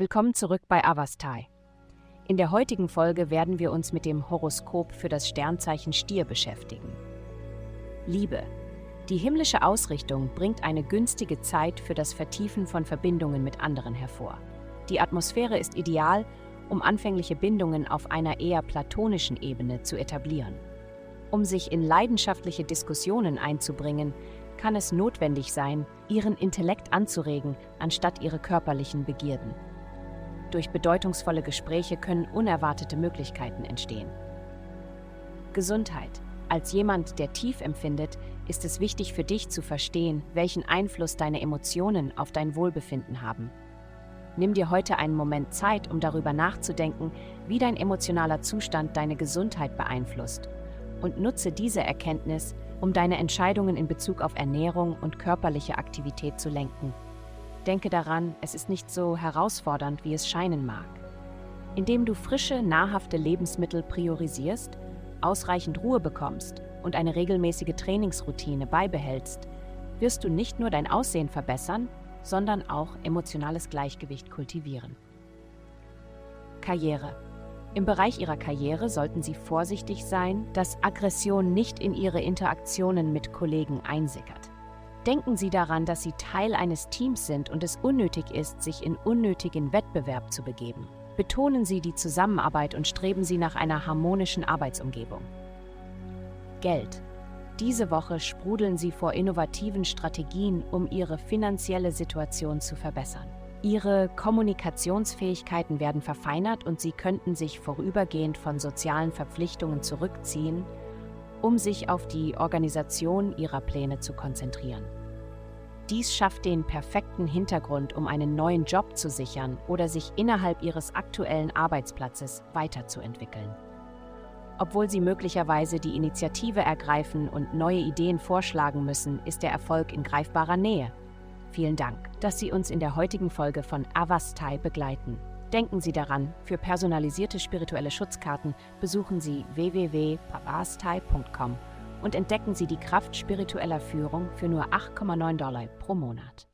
Willkommen zurück bei Avastai. In der heutigen Folge werden wir uns mit dem Horoskop für das Sternzeichen Stier beschäftigen. Liebe. Die himmlische Ausrichtung bringt eine günstige Zeit für das Vertiefen von Verbindungen mit anderen hervor. Die Atmosphäre ist ideal, um anfängliche Bindungen auf einer eher platonischen Ebene zu etablieren. Um sich in leidenschaftliche Diskussionen einzubringen, kann es notwendig sein, ihren Intellekt anzuregen, anstatt ihre körperlichen Begierden. Durch bedeutungsvolle Gespräche können unerwartete Möglichkeiten entstehen. Gesundheit. Als jemand, der tief empfindet, ist es wichtig für dich zu verstehen, welchen Einfluss deine Emotionen auf dein Wohlbefinden haben. Nimm dir heute einen Moment Zeit, um darüber nachzudenken, wie dein emotionaler Zustand deine Gesundheit beeinflusst. Und nutze diese Erkenntnis, um deine Entscheidungen in Bezug auf Ernährung und körperliche Aktivität zu lenken. Denke daran, es ist nicht so herausfordernd, wie es scheinen mag. Indem du frische, nahrhafte Lebensmittel priorisierst, ausreichend Ruhe bekommst und eine regelmäßige Trainingsroutine beibehältst, wirst du nicht nur dein Aussehen verbessern, sondern auch emotionales Gleichgewicht kultivieren. Karriere. Im Bereich Ihrer Karriere sollten Sie vorsichtig sein, dass Aggression nicht in Ihre Interaktionen mit Kollegen einsickert. Denken Sie daran, dass Sie Teil eines Teams sind und es unnötig ist, sich in unnötigen Wettbewerb zu begeben. Betonen Sie die Zusammenarbeit und streben Sie nach einer harmonischen Arbeitsumgebung. Geld. Diese Woche sprudeln Sie vor innovativen Strategien, um Ihre finanzielle Situation zu verbessern. Ihre Kommunikationsfähigkeiten werden verfeinert und Sie könnten sich vorübergehend von sozialen Verpflichtungen zurückziehen um sich auf die Organisation ihrer Pläne zu konzentrieren. Dies schafft den perfekten Hintergrund, um einen neuen Job zu sichern oder sich innerhalb ihres aktuellen Arbeitsplatzes weiterzuentwickeln. Obwohl sie möglicherweise die Initiative ergreifen und neue Ideen vorschlagen müssen, ist der Erfolg in greifbarer Nähe. Vielen Dank, dass Sie uns in der heutigen Folge von Avastai begleiten. Denken Sie daran, für personalisierte spirituelle Schutzkarten besuchen Sie www.papastai.com und entdecken Sie die Kraft spiritueller Führung für nur 8,9 Dollar pro Monat.